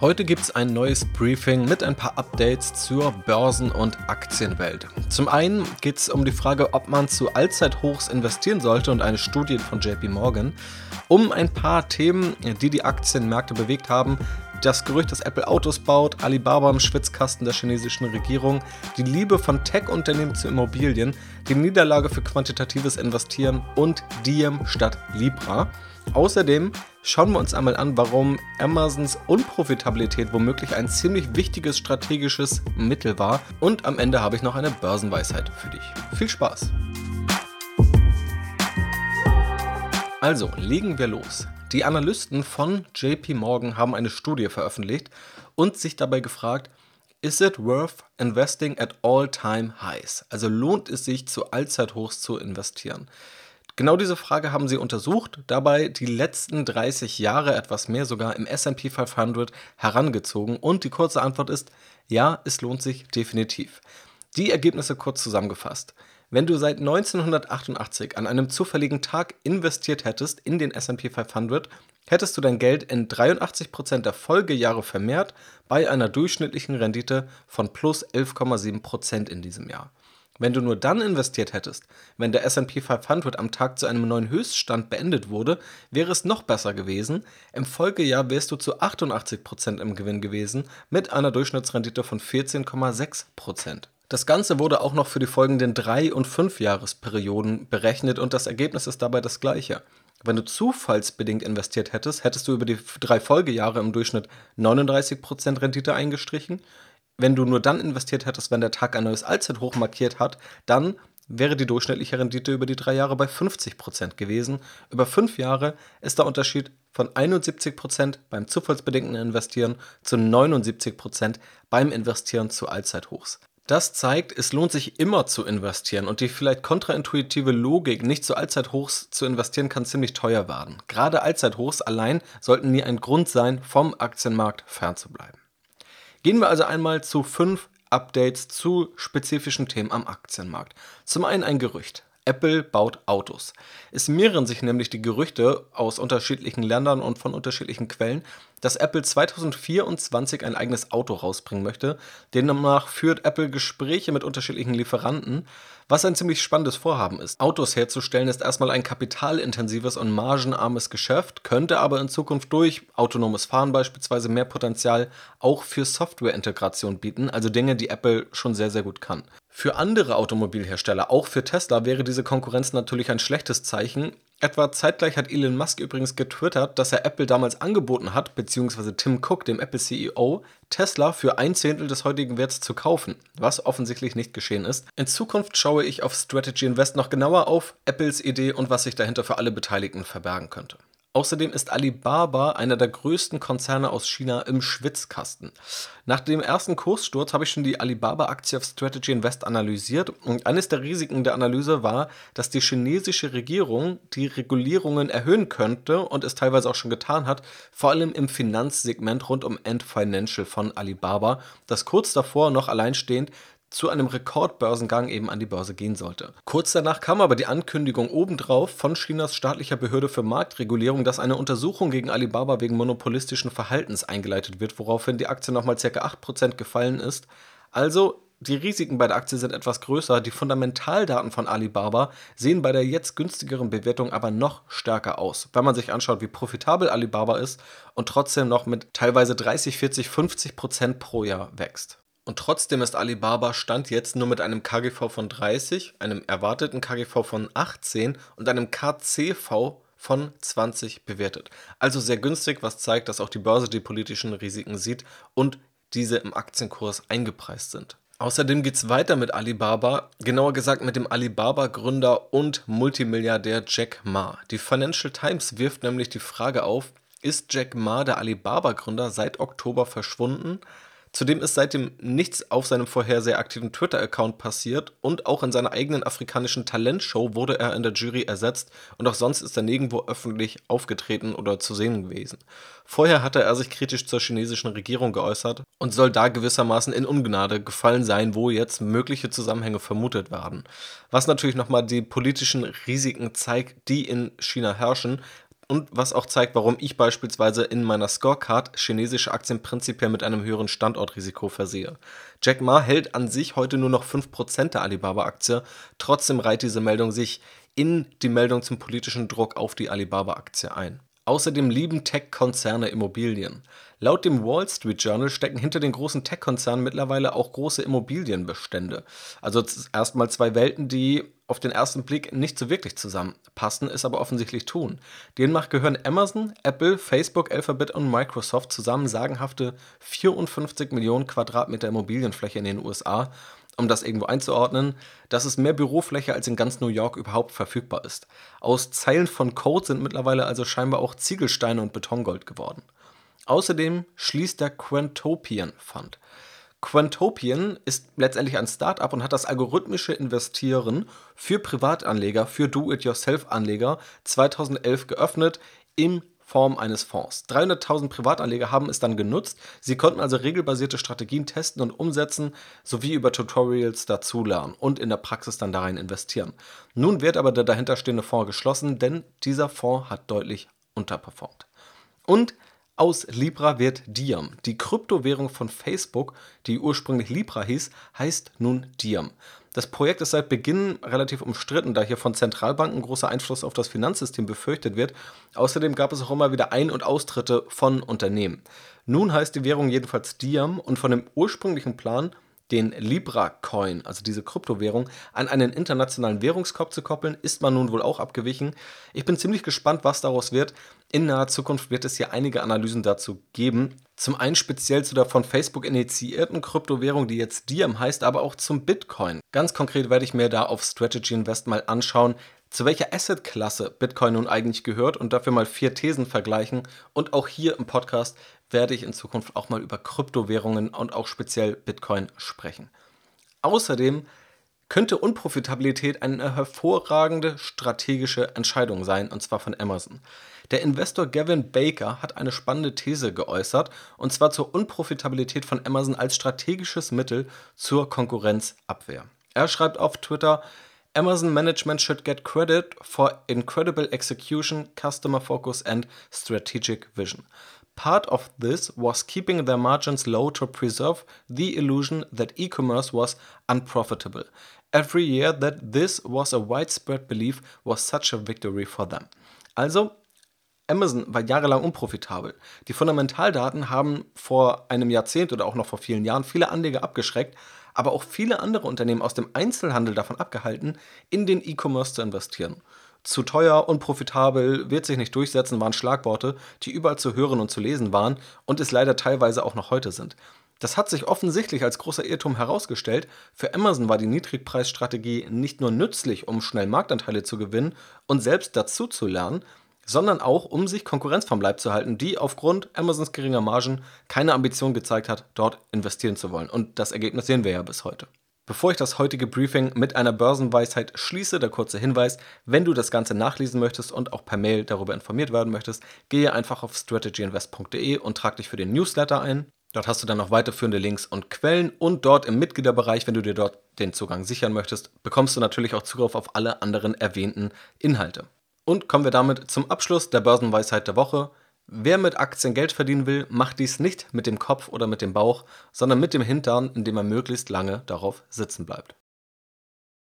Heute gibt es ein neues Briefing mit ein paar Updates zur Börsen- und Aktienwelt. Zum einen geht es um die Frage, ob man zu Allzeithochs investieren sollte und eine Studie von JP Morgan. Um ein paar Themen, die die Aktienmärkte bewegt haben, das Gerücht, dass Apple Autos baut, Alibaba im Schwitzkasten der chinesischen Regierung, die Liebe von Tech-Unternehmen zu Immobilien, die Niederlage für quantitatives Investieren und Diem statt Libra. Außerdem schauen wir uns einmal an, warum Amazons Unprofitabilität womöglich ein ziemlich wichtiges strategisches Mittel war. Und am Ende habe ich noch eine Börsenweisheit für dich. Viel Spaß! Also, legen wir los. Die Analysten von JP Morgan haben eine Studie veröffentlicht und sich dabei gefragt, Is it worth investing at all-time highs? Also lohnt es sich zu Allzeithochs zu investieren? Genau diese Frage haben sie untersucht, dabei die letzten 30 Jahre etwas mehr sogar im SP 500 herangezogen und die kurze Antwort ist, ja, es lohnt sich definitiv. Die Ergebnisse kurz zusammengefasst. Wenn du seit 1988 an einem zufälligen Tag investiert hättest in den SP 500, hättest du dein Geld in 83% der Folgejahre vermehrt bei einer durchschnittlichen Rendite von plus 11,7% in diesem Jahr. Wenn du nur dann investiert hättest, wenn der SP 500 am Tag zu einem neuen Höchststand beendet wurde, wäre es noch besser gewesen. Im Folgejahr wärst du zu 88% im Gewinn gewesen mit einer Durchschnittsrendite von 14,6%. Das Ganze wurde auch noch für die folgenden 3 und 5 Jahresperioden berechnet und das Ergebnis ist dabei das gleiche. Wenn du zufallsbedingt investiert hättest, hättest du über die drei Folgejahre im Durchschnitt 39% Rendite eingestrichen wenn du nur dann investiert hättest, wenn der Tag ein neues Allzeithoch markiert hat, dann wäre die durchschnittliche Rendite über die drei Jahre bei 50% gewesen. Über fünf Jahre ist der Unterschied von 71% beim zufallsbedingten Investieren zu 79% beim Investieren zu Allzeithochs. Das zeigt, es lohnt sich immer zu investieren und die vielleicht kontraintuitive Logik, nicht zu Allzeithochs zu investieren, kann ziemlich teuer werden. Gerade Allzeithochs allein sollten nie ein Grund sein, vom Aktienmarkt fernzubleiben. Gehen wir also einmal zu fünf Updates zu spezifischen Themen am Aktienmarkt. Zum einen ein Gerücht. Apple baut Autos. Es mehren sich nämlich die Gerüchte aus unterschiedlichen Ländern und von unterschiedlichen Quellen, dass Apple 2024 ein eigenes Auto rausbringen möchte. Demnach führt Apple Gespräche mit unterschiedlichen Lieferanten, was ein ziemlich spannendes Vorhaben ist. Autos herzustellen ist erstmal ein kapitalintensives und margenarmes Geschäft, könnte aber in Zukunft durch autonomes Fahren beispielsweise mehr Potenzial auch für Softwareintegration bieten, also Dinge, die Apple schon sehr, sehr gut kann. Für andere Automobilhersteller, auch für Tesla, wäre diese Konkurrenz natürlich ein schlechtes Zeichen. Etwa zeitgleich hat Elon Musk übrigens getwittert, dass er Apple damals angeboten hat, beziehungsweise Tim Cook, dem Apple-CEO, Tesla für ein Zehntel des heutigen Werts zu kaufen, was offensichtlich nicht geschehen ist. In Zukunft schaue ich auf Strategy Invest noch genauer auf Apples Idee und was sich dahinter für alle Beteiligten verbergen könnte. Außerdem ist Alibaba einer der größten Konzerne aus China im Schwitzkasten. Nach dem ersten Kurssturz habe ich schon die Alibaba-Aktie auf Strategy Invest analysiert und eines der Risiken der Analyse war, dass die chinesische Regierung die Regulierungen erhöhen könnte und es teilweise auch schon getan hat, vor allem im Finanzsegment rund um Ant Financial von Alibaba, das kurz davor noch alleinstehend zu einem Rekordbörsengang eben an die Börse gehen sollte. Kurz danach kam aber die Ankündigung obendrauf von Chinas staatlicher Behörde für Marktregulierung, dass eine Untersuchung gegen Alibaba wegen monopolistischen Verhaltens eingeleitet wird, woraufhin die Aktie nochmal ca. 8% gefallen ist. Also die Risiken bei der Aktie sind etwas größer, die Fundamentaldaten von Alibaba sehen bei der jetzt günstigeren Bewertung aber noch stärker aus, wenn man sich anschaut, wie profitabel Alibaba ist und trotzdem noch mit teilweise 30, 40, 50 Prozent pro Jahr wächst. Und trotzdem ist Alibaba Stand jetzt nur mit einem KGV von 30, einem erwarteten KGV von 18 und einem KCV von 20 bewertet. Also sehr günstig, was zeigt, dass auch die Börse die politischen Risiken sieht und diese im Aktienkurs eingepreist sind. Außerdem geht es weiter mit Alibaba, genauer gesagt mit dem Alibaba-Gründer und Multimilliardär Jack Ma. Die Financial Times wirft nämlich die Frage auf, ist Jack Ma, der Alibaba-Gründer, seit Oktober verschwunden? Zudem ist seitdem nichts auf seinem vorher sehr aktiven Twitter-Account passiert und auch in seiner eigenen afrikanischen Talentshow wurde er in der Jury ersetzt und auch sonst ist er nirgendwo öffentlich aufgetreten oder zu sehen gewesen. Vorher hatte er sich kritisch zur chinesischen Regierung geäußert und soll da gewissermaßen in Ungnade gefallen sein, wo jetzt mögliche Zusammenhänge vermutet werden. Was natürlich nochmal die politischen Risiken zeigt, die in China herrschen, und was auch zeigt, warum ich beispielsweise in meiner Scorecard chinesische Aktien prinzipiell mit einem höheren Standortrisiko versehe. Jack Ma hält an sich heute nur noch 5% der Alibaba-Aktie, trotzdem reiht diese Meldung sich in die Meldung zum politischen Druck auf die Alibaba-Aktie ein. Außerdem lieben Tech-Konzerne Immobilien. Laut dem Wall Street Journal stecken hinter den großen Tech-Konzernen mittlerweile auch große Immobilienbestände. Also erstmal zwei Welten, die auf den ersten Blick nicht so wirklich zusammenpassen, es aber offensichtlich tun. Demnach gehören Amazon, Apple, Facebook, Alphabet und Microsoft zusammen sagenhafte 54 Millionen Quadratmeter Immobilienfläche in den USA um das irgendwo einzuordnen, dass es mehr Bürofläche als in ganz New York überhaupt verfügbar ist. Aus Zeilen von Code sind mittlerweile also scheinbar auch Ziegelsteine und Betongold geworden. Außerdem schließt der Quantopian Fund. Quantopian ist letztendlich ein Startup und hat das algorithmische Investieren für Privatanleger, für Do-it-yourself-Anleger 2011 geöffnet im Form eines Fonds. 300.000 Privatanleger haben es dann genutzt. Sie konnten also regelbasierte Strategien testen und umsetzen, sowie über Tutorials dazulernen und in der Praxis dann darin investieren. Nun wird aber der dahinterstehende Fonds geschlossen, denn dieser Fonds hat deutlich unterperformt. Und aus Libra wird Diem. Die Kryptowährung von Facebook, die ursprünglich Libra hieß, heißt nun Diem. Das Projekt ist seit Beginn relativ umstritten, da hier von Zentralbanken großer Einfluss auf das Finanzsystem befürchtet wird. Außerdem gab es auch immer wieder Ein- und Austritte von Unternehmen. Nun heißt die Währung jedenfalls Diam und von dem ursprünglichen Plan den Libra-Coin, also diese Kryptowährung, an einen internationalen Währungskorb zu koppeln, ist man nun wohl auch abgewichen. Ich bin ziemlich gespannt, was daraus wird. In naher Zukunft wird es hier einige Analysen dazu geben. Zum einen speziell zu der von Facebook initiierten Kryptowährung, die jetzt Diem heißt, aber auch zum Bitcoin. Ganz konkret werde ich mir da auf Strategy Invest mal anschauen, zu welcher Asset-Klasse Bitcoin nun eigentlich gehört und dafür mal vier Thesen vergleichen. Und auch hier im Podcast werde ich in Zukunft auch mal über Kryptowährungen und auch speziell Bitcoin sprechen. Außerdem könnte Unprofitabilität eine hervorragende strategische Entscheidung sein, und zwar von Amazon. Der Investor Gavin Baker hat eine spannende These geäußert, und zwar zur Unprofitabilität von Amazon als strategisches Mittel zur Konkurrenzabwehr. Er schreibt auf Twitter, Amazon Management should get credit for incredible execution, customer focus and strategic vision. Part of this was keeping their margins low to preserve the illusion that e-commerce was unprofitable. Every year that this was a widespread belief was such a victory for them. Also, Amazon war jahrelang unprofitabel. Die Fundamentaldaten haben vor einem Jahrzehnt oder auch noch vor vielen Jahren viele Anleger abgeschreckt, aber auch viele andere Unternehmen aus dem Einzelhandel davon abgehalten, in den E-Commerce zu investieren. Zu teuer, unprofitabel, wird sich nicht durchsetzen, waren Schlagworte, die überall zu hören und zu lesen waren und es leider teilweise auch noch heute sind. Das hat sich offensichtlich als großer Irrtum herausgestellt. Für Amazon war die Niedrigpreisstrategie nicht nur nützlich, um schnell Marktanteile zu gewinnen und selbst dazu zu lernen, sondern auch, um sich Konkurrenz vom Leib zu halten, die aufgrund Amazons geringer Margen keine Ambition gezeigt hat, dort investieren zu wollen. Und das Ergebnis sehen wir ja bis heute. Bevor ich das heutige Briefing mit einer Börsenweisheit schließe, der kurze Hinweis, wenn du das Ganze nachlesen möchtest und auch per Mail darüber informiert werden möchtest, gehe einfach auf strategyinvest.de und trag dich für den Newsletter ein. Dort hast du dann noch weiterführende Links und Quellen und dort im Mitgliederbereich, wenn du dir dort den Zugang sichern möchtest, bekommst du natürlich auch Zugriff auf alle anderen erwähnten Inhalte. Und kommen wir damit zum Abschluss der Börsenweisheit der Woche. Wer mit Aktien Geld verdienen will, macht dies nicht mit dem Kopf oder mit dem Bauch, sondern mit dem Hintern, indem er möglichst lange darauf sitzen bleibt.